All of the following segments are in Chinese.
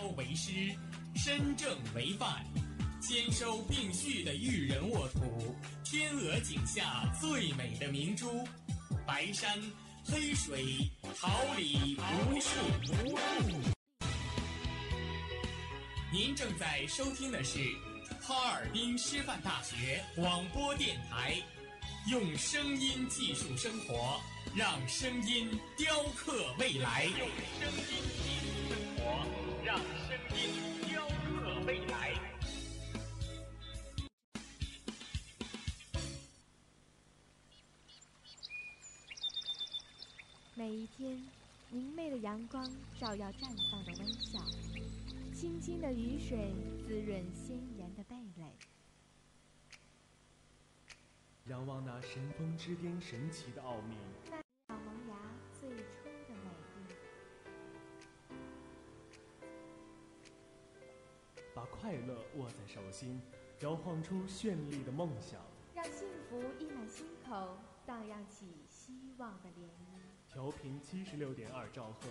高为师，身正为范，兼收并蓄的育人沃土，天鹅颈下最美的明珠，白山黑水，桃李无数。您正在收听的是哈尔滨师范大学广播电台，用声音技术生活，让声音雕刻未来。用声音技术生活，每一天，明媚的阳光照耀绽放的微笑，清清的雨水滋润鲜艳的蓓蕾。仰望那神峰之巅神奇的奥秘，那小萌芽最初的美丽。把快乐握在手心，摇晃出绚丽的梦想，让幸福溢满心口，荡漾起希望的涟漪。调频七十六点二兆赫，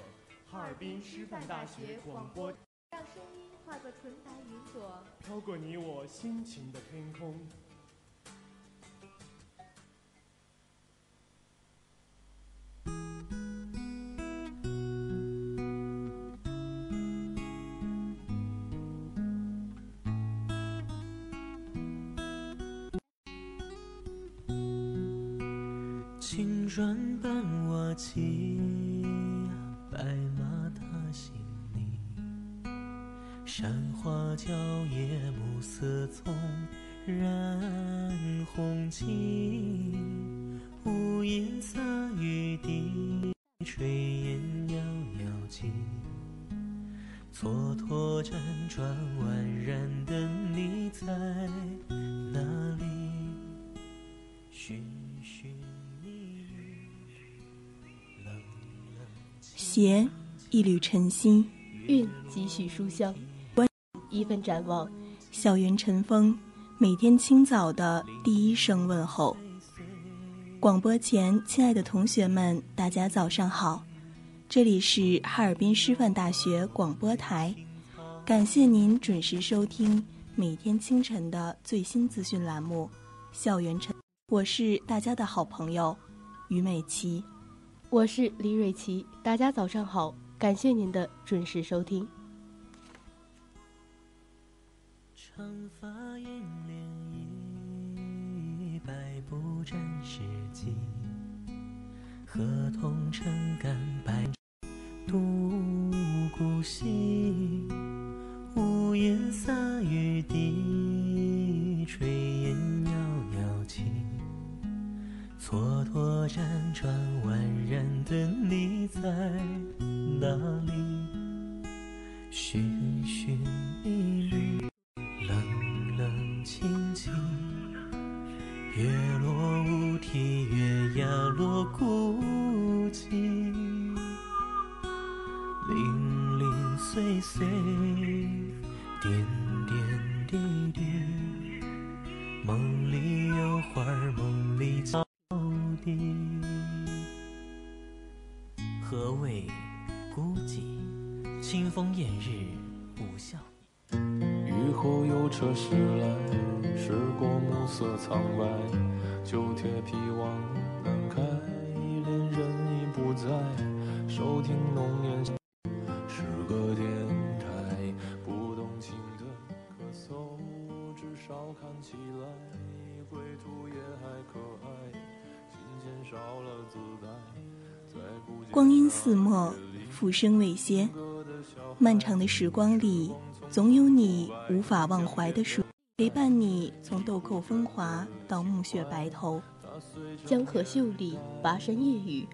哈尔滨师范大学广播，让声音化作纯白云朵，飘过你我心情的天空。青砖伴瓦漆，白马踏新泥。山花娇叶，暮色葱，染红巾。屋檐一缕晨曦，韵几许书香，一份展望。校园晨风，每天清早的第一声问候。广播前，亲爱的同学们，大家早上好，这里是哈尔滨师范大学广播台，感谢您准时收听每天清晨的最新资讯栏目《校园晨》，我是大家的好朋友于美琪。我是李瑞琪，大家早上好，感谢您的准时收听。长发燕涟漪，百步沾湿迹。河童撑杆摆渡孤溪，屋檐洒似墨，浮生未歇。漫长的时光里，总有你无法忘怀的书，陪伴你从豆蔻风华到暮雪白头。江河秀丽，跋山夜雨，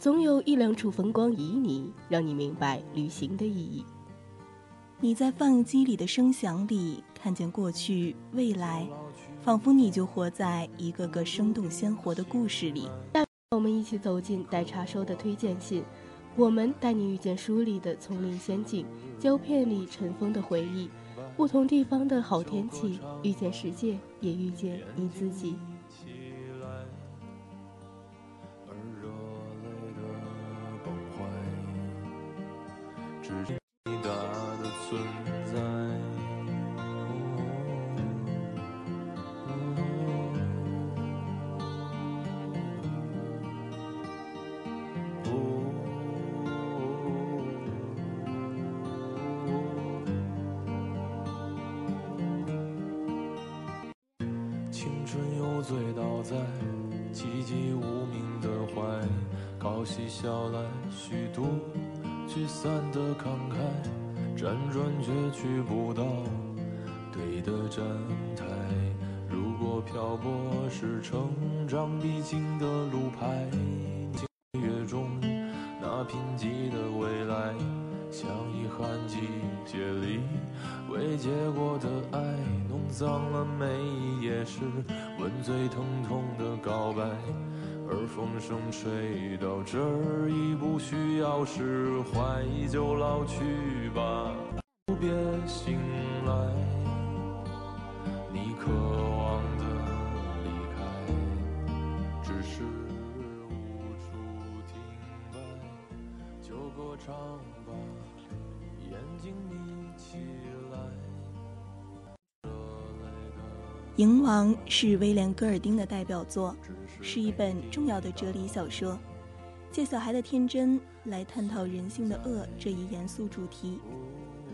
总有一两处风光旖旎，让你明白旅行的意义。你在放映机里的声响里看见过去、未来，仿佛你就活在一个个生动鲜活的故事里。让我们一起走进待查收的推荐信，我们带你遇见书里的丛林仙境，胶片里尘封的回忆，不同地方的好天气，遇见世界，也遇见你自己。风吹到这儿，已不需要释怀，就老去吧，别醒来。你渴望的离开，只是无处停摆。就歌唱吧，眼睛眯起来。《蝇王》是威廉·戈尔丁的代表作，是一本重要的哲理小说，借小孩的天真来探讨人性的恶这一严肃主题。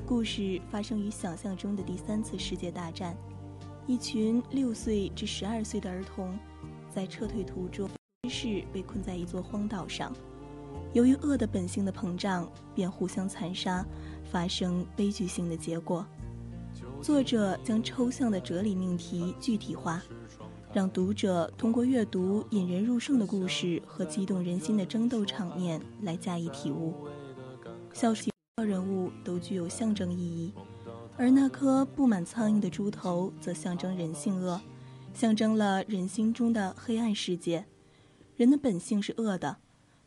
故事发生于想象中的第三次世界大战，一群六岁至十二岁的儿童在撤退途中，于是被困在一座荒岛上。由于恶的本性的膨胀，便互相残杀，发生悲剧性的结果。作者将抽象的哲理命题具体化，让读者通过阅读引人入胜的故事和激动人心的争斗场面来加以体悟。小说人物都具有象征意义，而那颗布满苍蝇的猪头则象征人性恶，象征了人心中的黑暗世界。人的本性是恶的，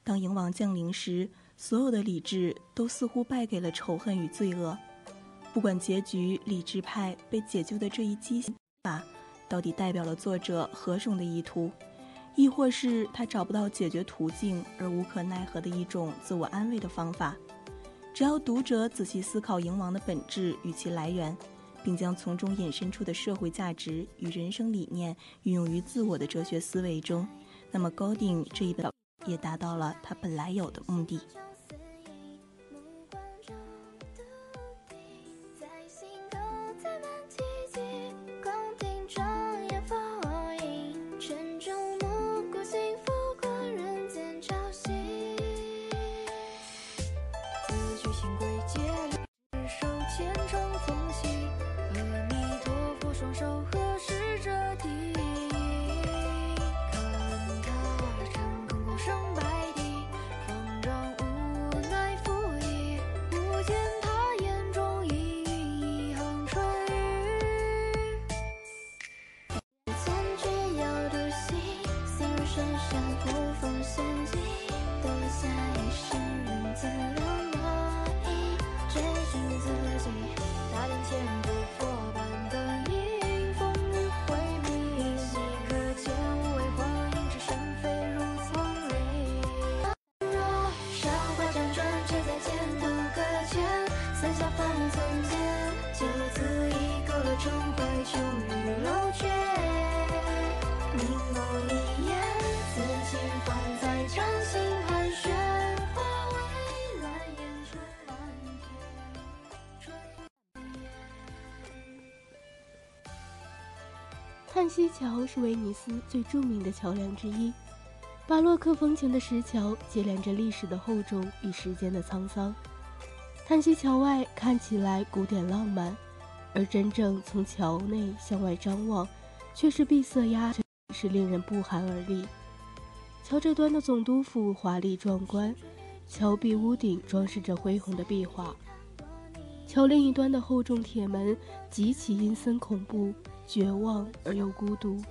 当蝇王降临时，所有的理智都似乎败给了仇恨与罪恶。不管结局，理智派被解救的这一激法，到底代表了作者何种的意图，亦或是他找不到解决途径而无可奈何的一种自我安慰的方法？只要读者仔细思考蝇王的本质与其来源，并将从中引申出的社会价值与人生理念运用于自我的哲学思维中，那么高定这一本也达到了他本来有的目的。想不奉献。叹息桥是威尼斯最著名的桥梁之一，巴洛克风情的石桥接连着历史的厚重与时间的沧桑。叹息桥外看起来古典浪漫，而真正从桥内向外张望，却是闭塞压沉，是令人不寒而栗。桥这端的总督府华丽壮观，桥壁屋顶装饰着恢宏的壁画；桥另一端的厚重铁门极其阴森恐怖。绝望而又孤独，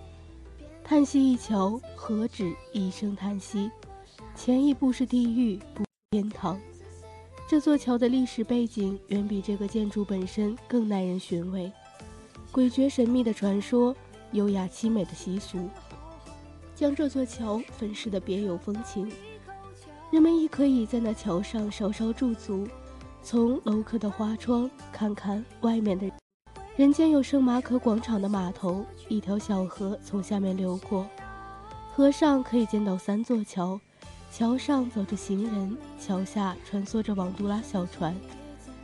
叹息一桥，何止一声叹息？前一步是地狱，不天堂。这座桥的历史背景远比这个建筑本身更耐人寻味。诡谲神秘的传说，优雅凄美的习俗，将这座桥粉饰的别有风情。人们亦可以在那桥上稍稍驻足，从楼阁的花窗看看外面的人间，有圣马可广场的码头，一条小河从下面流过，河上可以见到三座桥，桥上走着行人，桥下穿梭着网杜拉小船，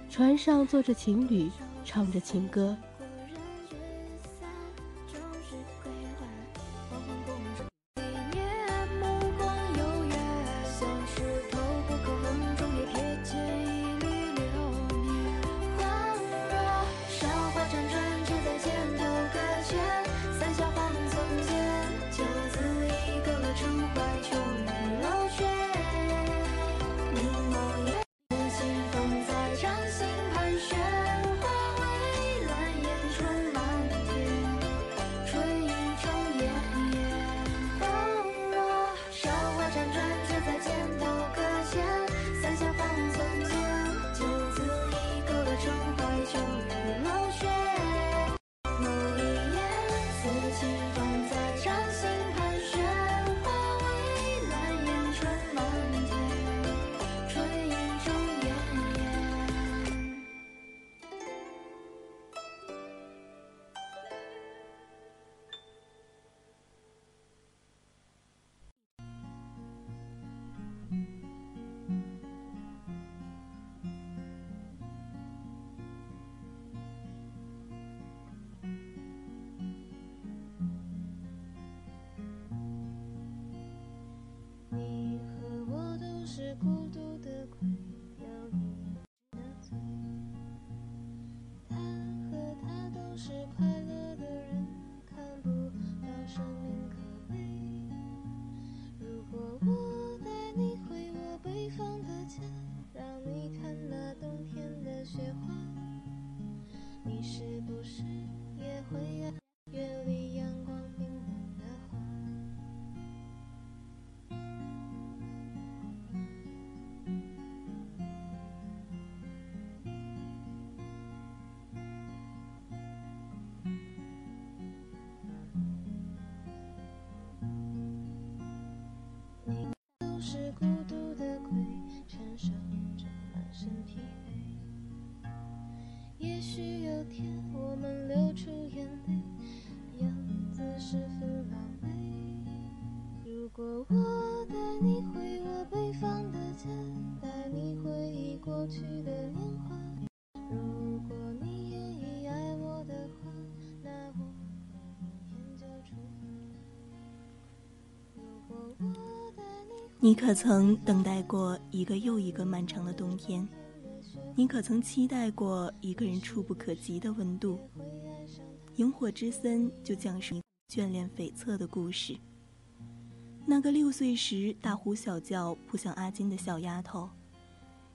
船上坐着情侣，唱着情歌。你可曾等待过一个又一个漫长的冬天？你可曾期待过一个人触不可及的温度？萤火之森就讲述你眷恋悱恻的故事。那个六岁时大呼小叫扑向阿金的小丫头，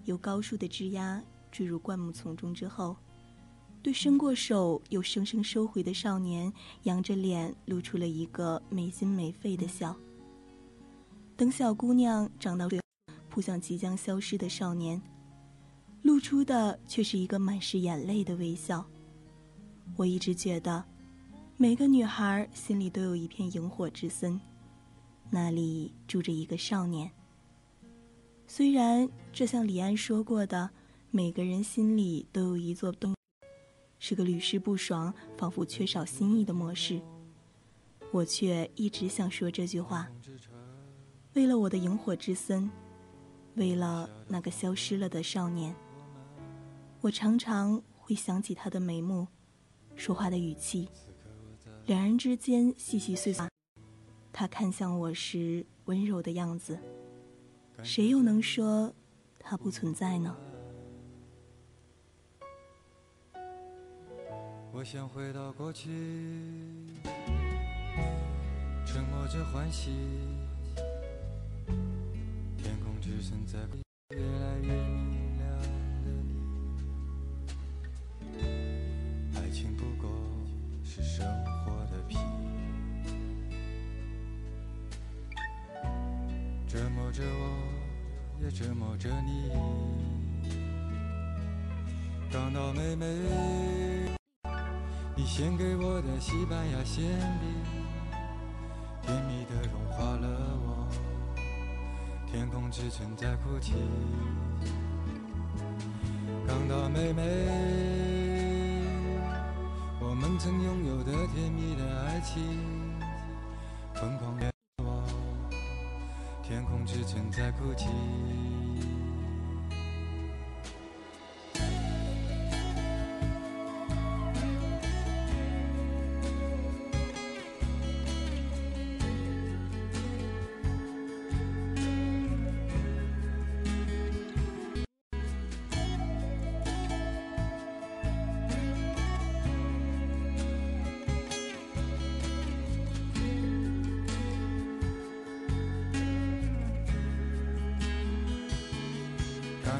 由高树的枝丫坠入灌木丛中之后，对伸过手又生生收回的少年，扬着脸露出了一个没心没肺的笑。等小姑娘长到，扑向即将消失的少年，露出的却是一个满是眼泪的微笑。我一直觉得，每个女孩心里都有一片萤火之森，那里住着一个少年。虽然这像李安说过的，每个人心里都有一座洞，是个屡试不爽、仿佛缺少新意的模式，我却一直想说这句话。为了我的萤火之森，为了那个消失了的少年，我常常会想起他的眉目，说话的语气，两人之间细细碎碎，他看向我时温柔的样子，谁又能说他不存在呢？我想回到过去，沉默着欢喜。在越来越明亮的你，爱情不过是生活的皮，折磨着我，也折磨着你。港岛妹妹，你献给我的西班牙馅饼，甜蜜的融化了我。天空之城在哭泣，港岛妹妹，我们曾拥有的甜蜜的爱情，疯狂的我，天空之城在哭泣。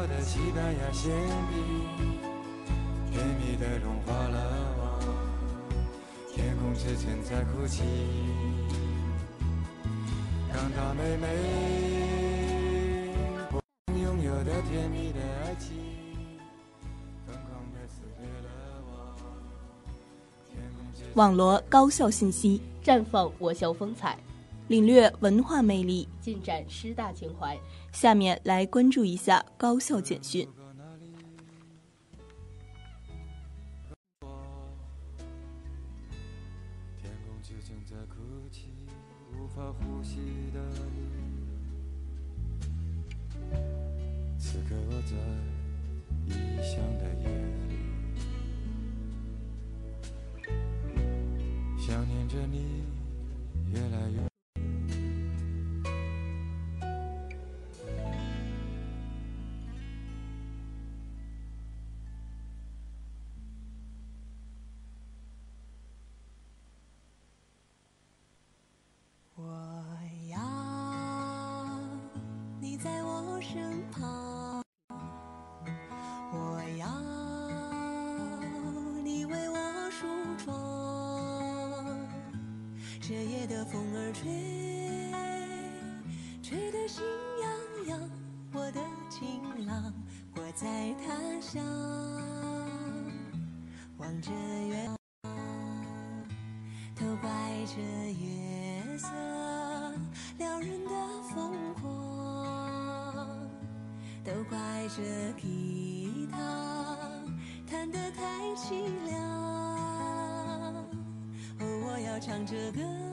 我的西班牙馅饼，甜蜜的融化了我，天空之城在哭泣。港岛妹妹，我们拥有的甜蜜的爱情，疯狂的撕裂了我，网罗高校信息，绽放我校风采，领略文化魅力。尽展师大情怀。下面来关注一下高校简讯。天空之城在哭泣，无法呼吸的你。此刻我在异乡的夜里，想念着你，越来越。身旁，我要你为我梳妆。这夜的风儿吹，吹得心痒痒。我的情郎，我在他乡，望着这个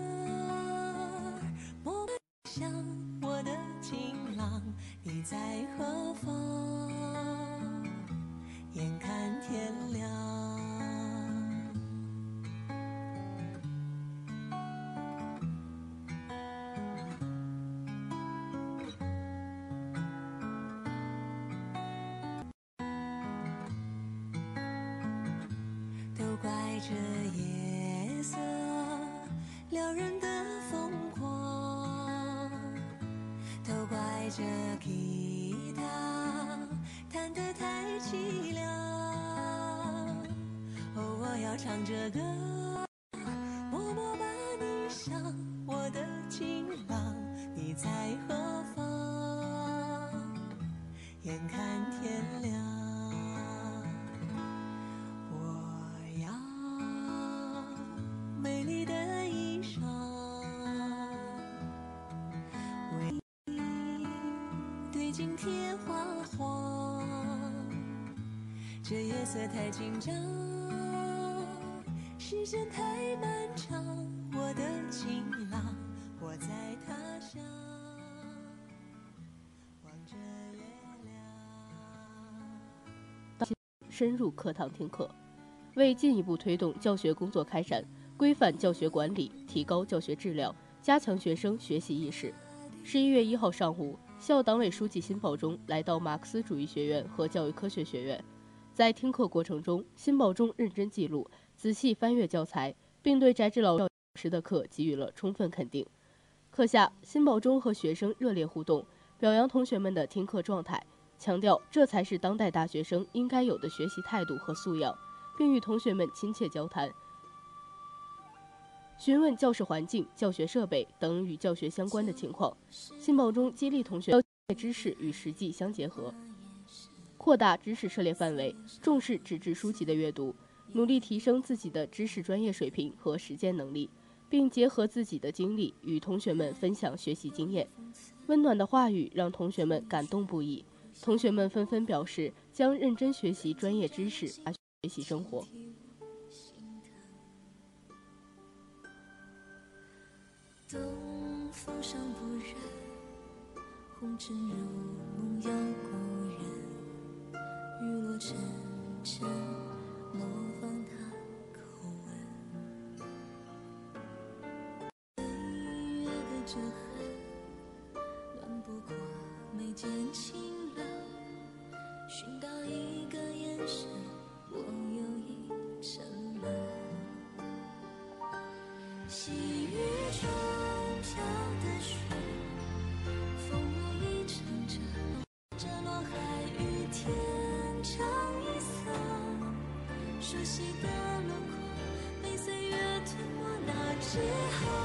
都怪这吉他弹得太凄凉。哦，我要唱着歌，色太紧张，时间太漫长。我的情郎，我在他乡，深入课堂听课，为进一步推动教学工作开展，规范教学管理，提高教学质量，加强学生学习意识。十一月一号上午，校党委书记辛保忠来到马克思主义学院和教育科学学院，在听课过程中，辛保忠认真记录，仔细翻阅教材，并对翟志老师的课给予了充分肯定。课下，辛保忠和学生热烈互动，表扬同学们的听课状态，强调这才是当代大学生应该有的学习态度和素养，并与同学们亲切交谈，询问教室环境、教学设备等与教学相关的情况。信报中激励同学知识与实际相结合，扩大知识涉猎范围，重视纸质书籍的阅读，努力提升自己的知识专业水平和实践能力，并结合自己的经历与同学们分享学习经验。温暖的话语让同学们感动不已，同学们纷纷表示将认真学习专业知识，学习生活。东风尚不忍，红尘如梦要故人。雨落沉沉，模仿他口吻。岁月的折痕，暖不过眉间清冷。寻到之后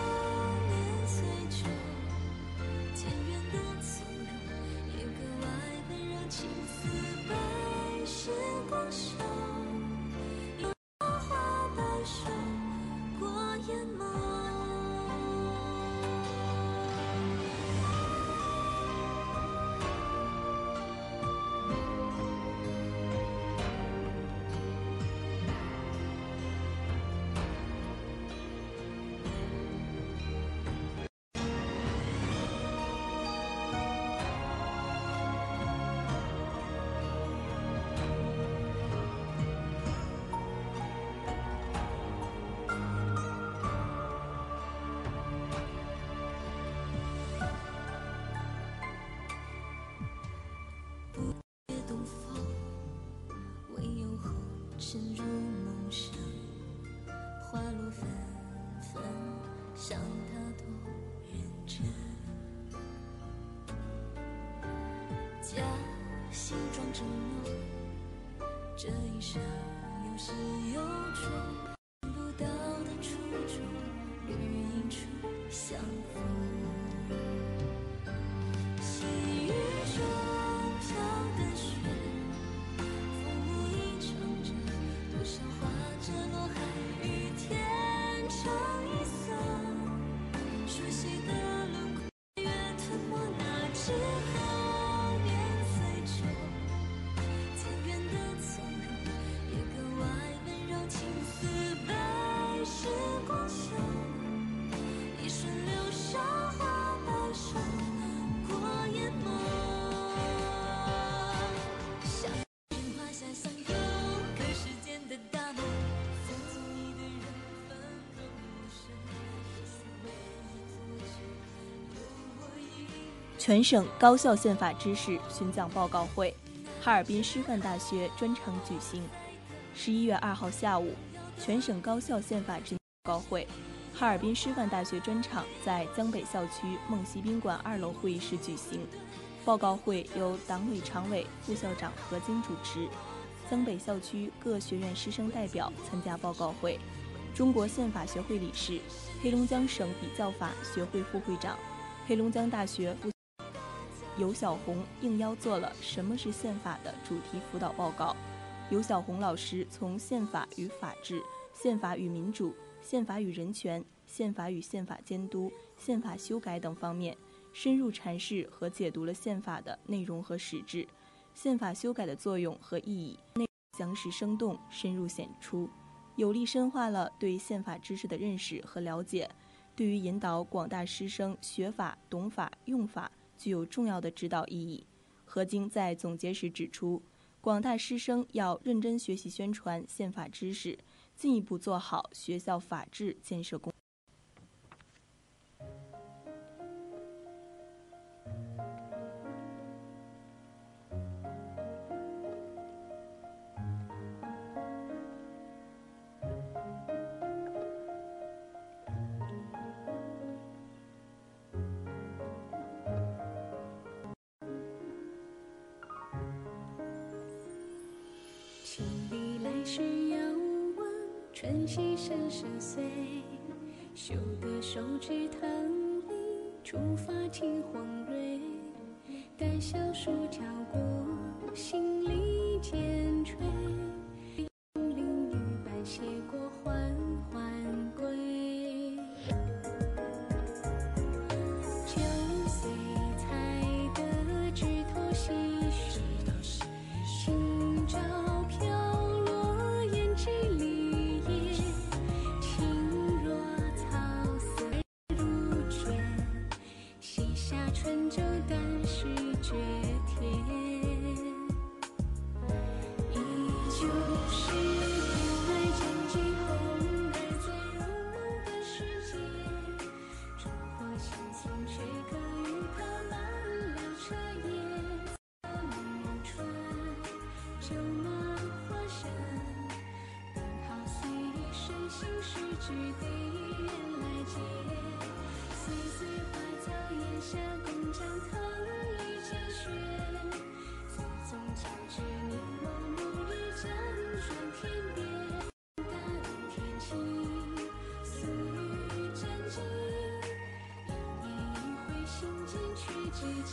深入梦乡，花落纷纷，想他多认真。假心装着梦，这一生有始有终，看不到的初衷，绿荫处相逢。全省高校宪法知识巡讲报告会，哈尔滨师范大学专场举行。十一月二号下午，全省高校宪法知报告会，哈尔滨师范大学专场在江北校区梦溪宾馆二楼会议室举行。报告会由党委常委、副校长何晶主持。江北校区各学院师生代表参加报告会。中国宪法学会理事，黑龙江省比较法学会副会长，黑龙江大学副。尤小红应邀做了《什么是宪法》的主题辅导报告。尤小红老师从宪法与法治、宪法与民主、宪法与人权、宪法与宪法监督、宪法修改等方面，深入阐释和解读了宪法的内容和实质，宪法修改的作用和意义，内详实生动、深入显出，有力深化了对宪法知识的认识和了解，对于引导广大师生学法、懂法、用法。具有重要的指导意义。何晶在总结时指出，广大师生要认真学习宣传宪法知识，进一步做好学校法治建设工。是遥望，春溪声声碎。修得手指棠梨，初发青黄蕊。待小树跳过，心里渐垂。事，只对缘来结。岁岁花草檐下，共将棠梨见雪。匆匆将至，凝眸暮日辗转天边。淡天晴，素雨沾襟。一念一回心间，却只见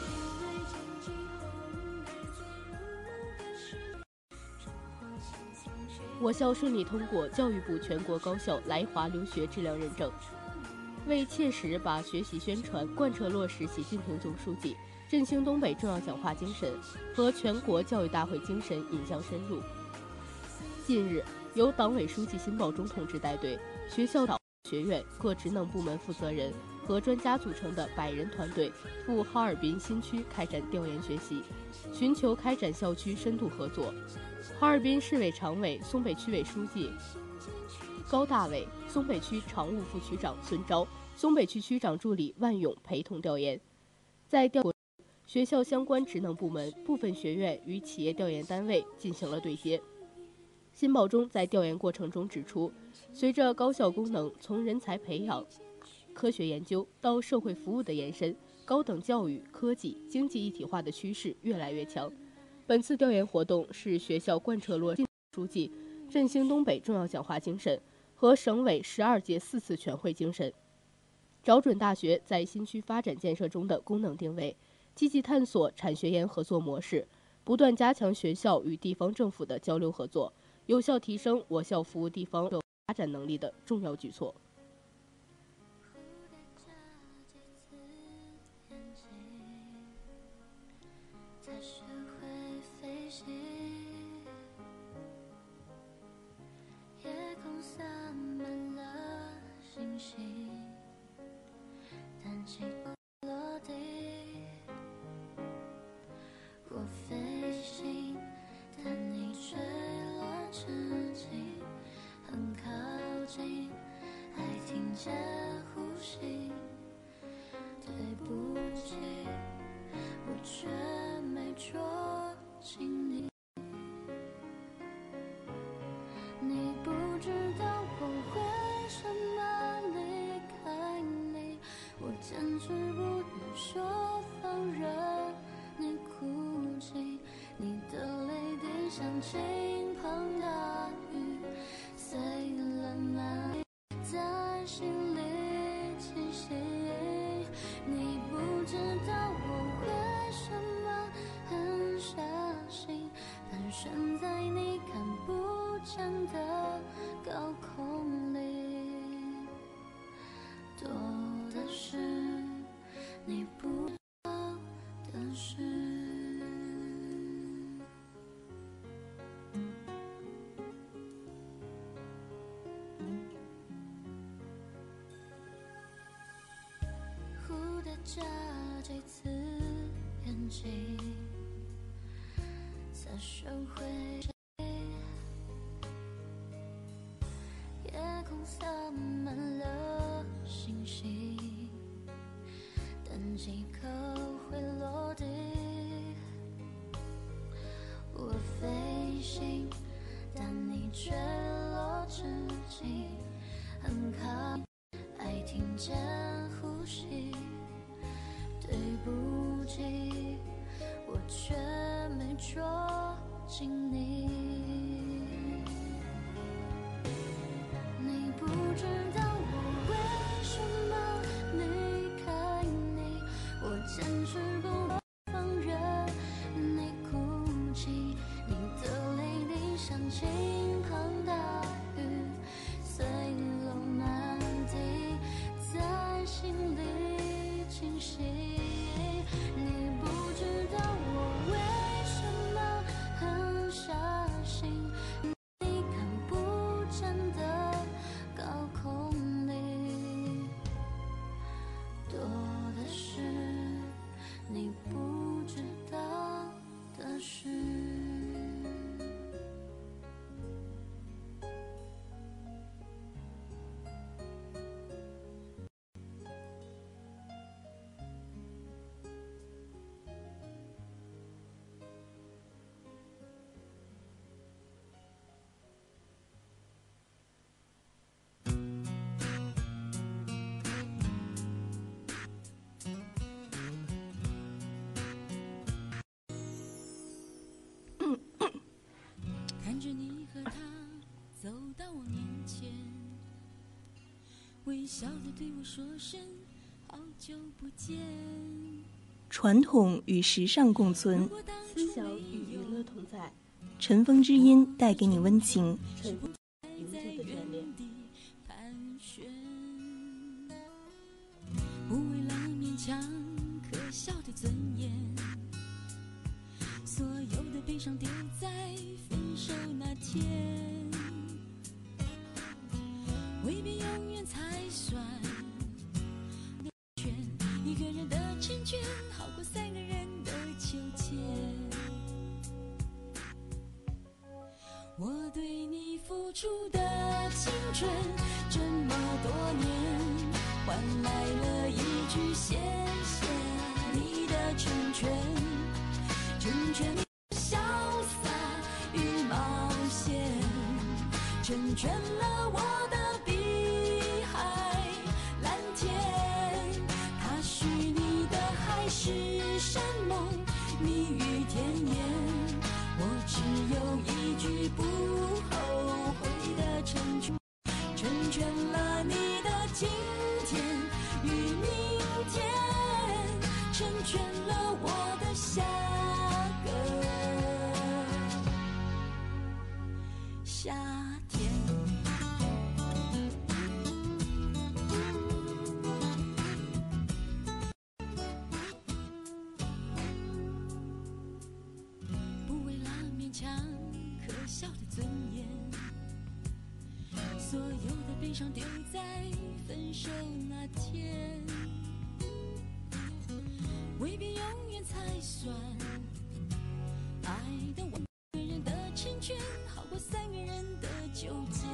我校顺利通过教育部全国高校来华留学质量认证。为切实把学习宣传贯彻落实习近平总书记振兴东北重要讲话精神和全国教育大会精神引向深入，近日，由党委书记辛保忠同志带队，学校导学院各职能部门负责人和专家组成的百人团队赴哈尔滨新区开展调研学习，寻求开展校区深度合作。哈尔滨市委常委、松北区委书记高大伟、松北区常务副区长孙钊、松北区区长助理万勇陪同调研。在调学校相关职能部门、部分学院与企业调研单位进行了对接。辛保忠在调研过程中指出，随着高校功能从人才培养、科学研究到社会服务的延伸，高等教育、科技、经济一体化的趋势越来越强。本次调研活动是学校贯彻落实书记振兴东北重要讲话精神和省委十二届四次全会精神，找准大学在新区发展建设中的功能定位，积极探索产学研合作模式，不断加强学校与地方政府的交流合作，有效提升我校服务地方发展能力的重要举措。说，请你，你不知道我为什么离开你，我坚持不能说放任你哭泣，你的泪滴像倾盆大眨几次眼睛，才学会。心里清晰。着你和他走到我面前，微笑的对我说声好久不见。传统与时尚共存，思想与娱乐同在，尘封之音带给你温情。出的青春这么多年，换来了一句谢谢你的成全，成全你潇洒与冒险，成全了我悲伤丢在分手那天，未必永远才算爱的完。一个人的成全，好过三个人的纠结。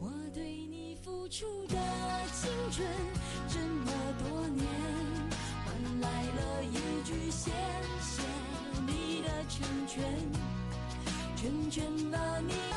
我对你付出的青春这么多年，换来了一句谢谢你的成全，倦了你。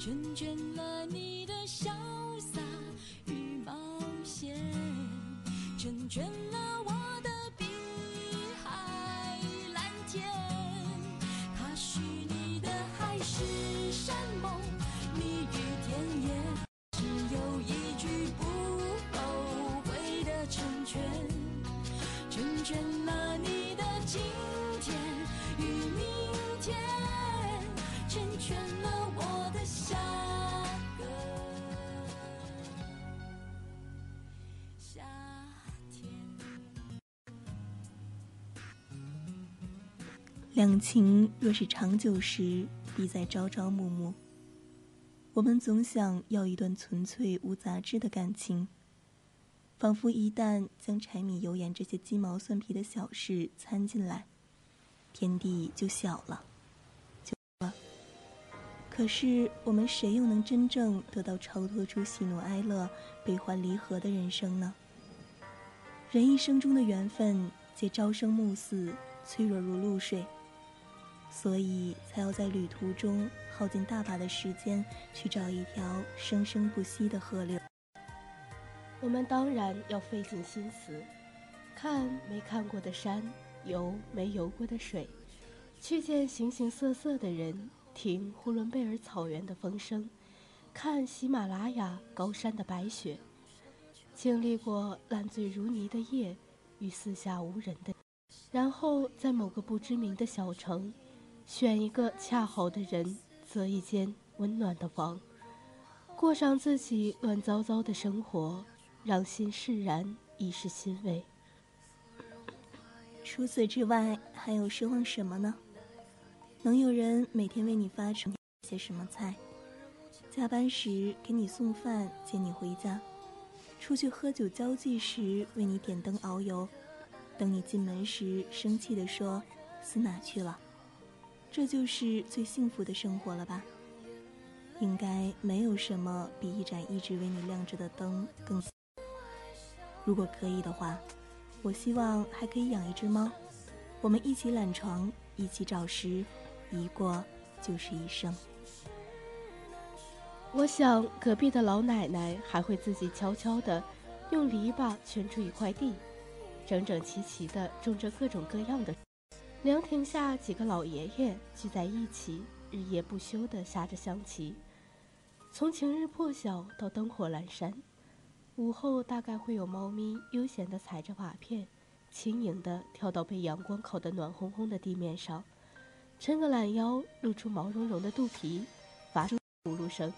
成全了你的潇洒与冒险，成全两情若是长久时，必在朝朝暮暮。我们总想要一段纯粹无杂质的感情，仿佛一旦将柴米油盐这些鸡毛蒜皮的小事掺进来，天地就小了，就了。可是我们谁又能真正得到超脱出喜怒哀乐、悲欢离合的人生呢？人一生中的缘分，皆朝生暮死，脆弱如露水。所以才要在旅途中耗尽大把的时间，去找一条生生不息的河流。我们当然要费尽心思，看没看过的山，游没游过的水，去见形形色色的人，听呼伦贝尔草原的风声，看喜马拉雅高山的白雪，经历过烂醉如泥的夜与四下无人的，然后在某个不知名的小城。选一个恰好的人，择一间温暖的房，过上自己乱糟糟的生活，让心释然，已是欣慰。除此之外，还有奢望什么呢？能有人每天为你发成些什么菜？加班时给你送饭，接你回家；出去喝酒交际时为你点灯熬油；等你进门时生气地说：“死哪去了？”这就是最幸福的生活了吧？应该没有什么比一盏一直为你亮着的灯更。如果可以的话，我希望还可以养一只猫，我们一起懒床，一起找食，一过就是一生。我想隔壁的老奶奶还会自己悄悄地用篱笆圈出一块地，整整齐齐地种着各种各样的。凉亭下，几个老爷爷聚在一起，日夜不休地下着象棋。从晴日破晓到灯火阑珊，午后大概会有猫咪悠闲地踩着瓦片，轻盈地跳到被阳光烤得暖烘烘的地面上，抻个懒腰，露出毛茸茸的肚皮，发出咕噜声。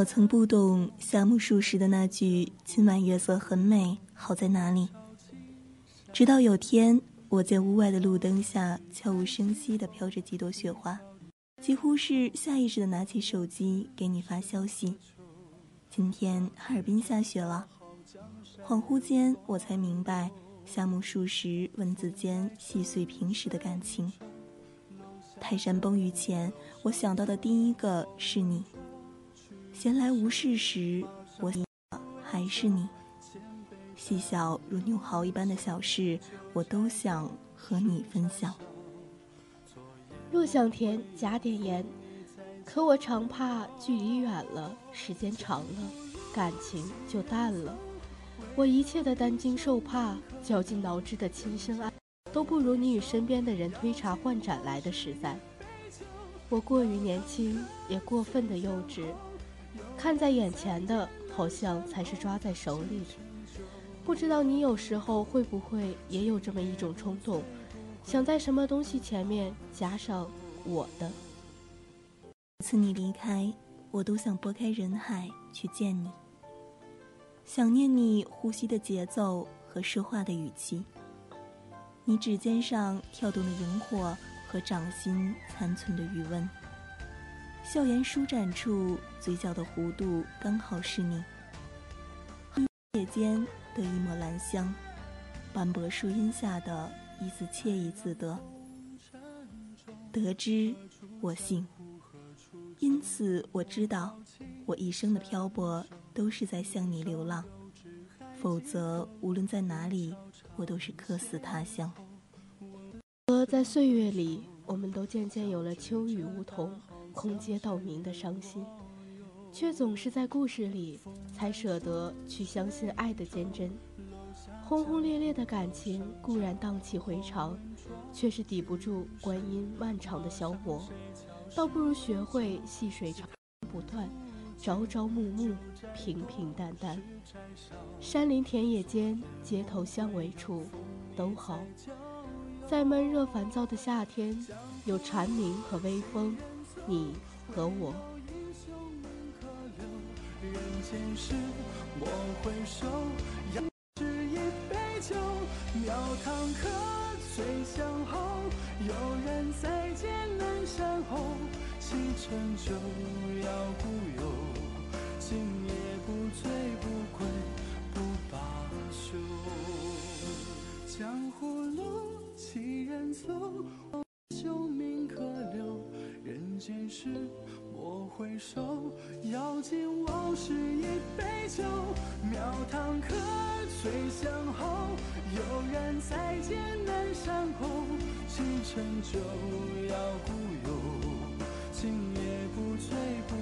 我曾不懂夏目漱石的那句“今晚月色很美，好在哪里”。直到有天，我在屋外的路灯下悄无声息地飘着几朵雪花，几乎是下意识地拿起手机给你发消息。今天哈尔滨下雪了。恍惚间，我才明白夏目漱石文字间细碎平实的感情。泰山崩于前，我想到的第一个是你。闲来无事时，我还是你。细小如牛毫一般的小事，我都想和你分享。若想甜，加点盐。可我常怕距离远了，时间长了，感情就淡了。我一切的担惊受怕，绞尽脑汁的亲身爱，都不如你与身边的人推茶换盏来的实在。我过于年轻，也过分的幼稚，看在眼前的，好像才是抓在手里的。不知道你有时候会不会也有这么一种冲动，想在什么东西前面加上我的。每次你离开，我都想拨开人海去见你。想念你呼吸的节奏和说话的语气，你指尖上跳动的萤火和掌心残存的余温。笑颜舒展处，嘴角的弧度刚好是你。夜间的一抹兰香，斑驳树荫下的一丝惬意自得。得知我幸，因此我知道，我一生的漂泊。都是在向你流浪，否则无论在哪里，我都是客死他乡。而在岁月里，我们都渐渐有了秋雨梧桐、空阶道明的伤心，却总是在故事里才舍得去相信爱的坚贞。轰轰烈烈的感情固然荡气回肠，却是抵不住观音漫长的消磨，倒不如学会细水长不断。朝朝暮暮，平平淡淡，山林田野间，街头巷尾处，都好。在闷热烦躁的夏天，有蝉鸣和微风，你和我。人间事，莫回首，要是一杯酒，庙堂客醉相候，有人再见南山后，七成酒要故友。今夜不醉不归不罢休，江湖路几人走，人间事莫回首，要尽往事一杯酒。庙堂客醉相候，悠然再见南山后。今晨就要故友，今夜不醉不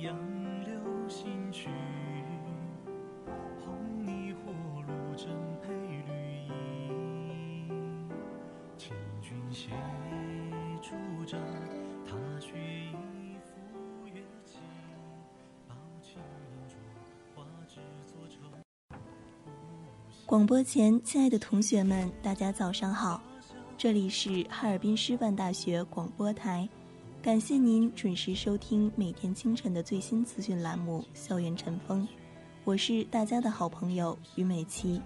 杨柳新曲，红泥火炉正配绿衣，清君携竹杖，踏雪一赴月季，抱琴银镯，花枝作愁。广播前，亲爱的同学们，大家早上好，这里是哈尔滨师范大学广播台。感谢您准时收听每天清晨的最新资讯栏目《校园晨风》，我是大家的好朋友于美琪。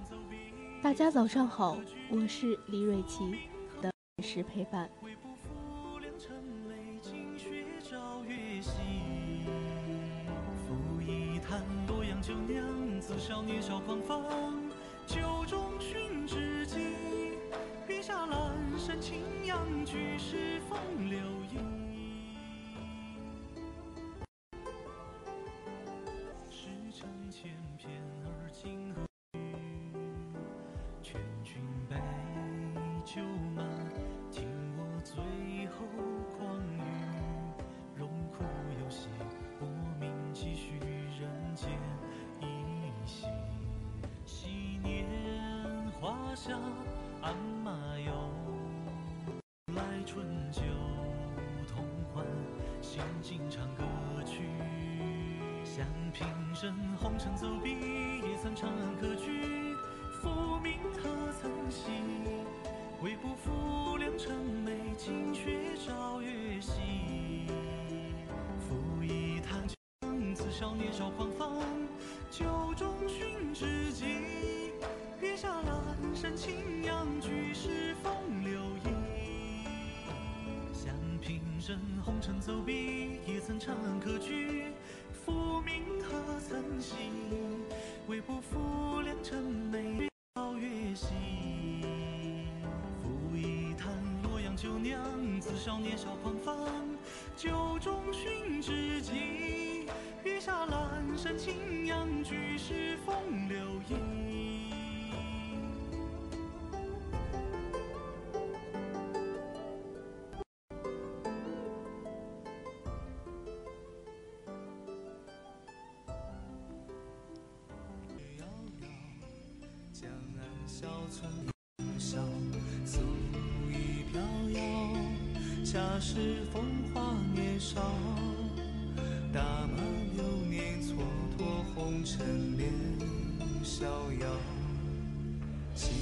大家早上好，我是李瑞琪的时陪伴。喜。一坛洛阳酒酿，自少年少狂放，酒中寻知己。月下阑珊轻扬，举世风流鞍马游，来春酒同欢，新晋唱歌曲。想平生红尘走笔，也算长安客居。浮名何曾惜？为不负良辰美，景却朝月夕。赋一坛酒，自少年少狂放，酒中寻知己。月下阑珊轻扬，举世风流意。想平生红尘走笔，也曾长安客居。浮名何曾惜？为不负良辰美，朝月夕。赴一坛洛阳酒酿，自少年少狂放，酒中寻知己。月下阑珊轻扬，举世风流小村小，素衣飘摇。恰是风华年少，大马流年蹉跎，红尘恋逍遥。青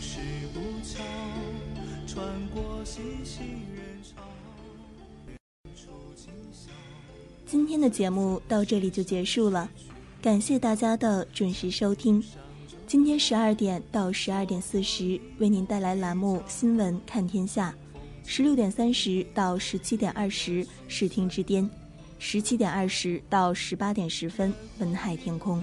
史无桥，穿过熙熙人潮。处今宵。今天的节目到这里就结束了，感谢大家的准时收听。今天十二点到十二点四十为您带来栏目《新闻看天下》，十六点三十到十七点二十视听之巅，十七点二十到十八点十分文海天空。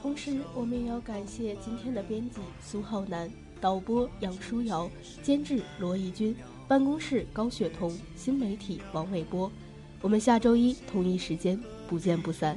同时，我们也要感谢今天的编辑苏浩南、导播杨舒瑶、监制罗义军、办公室高雪彤、新媒体王伟波。我们下周一同一时间不见不散。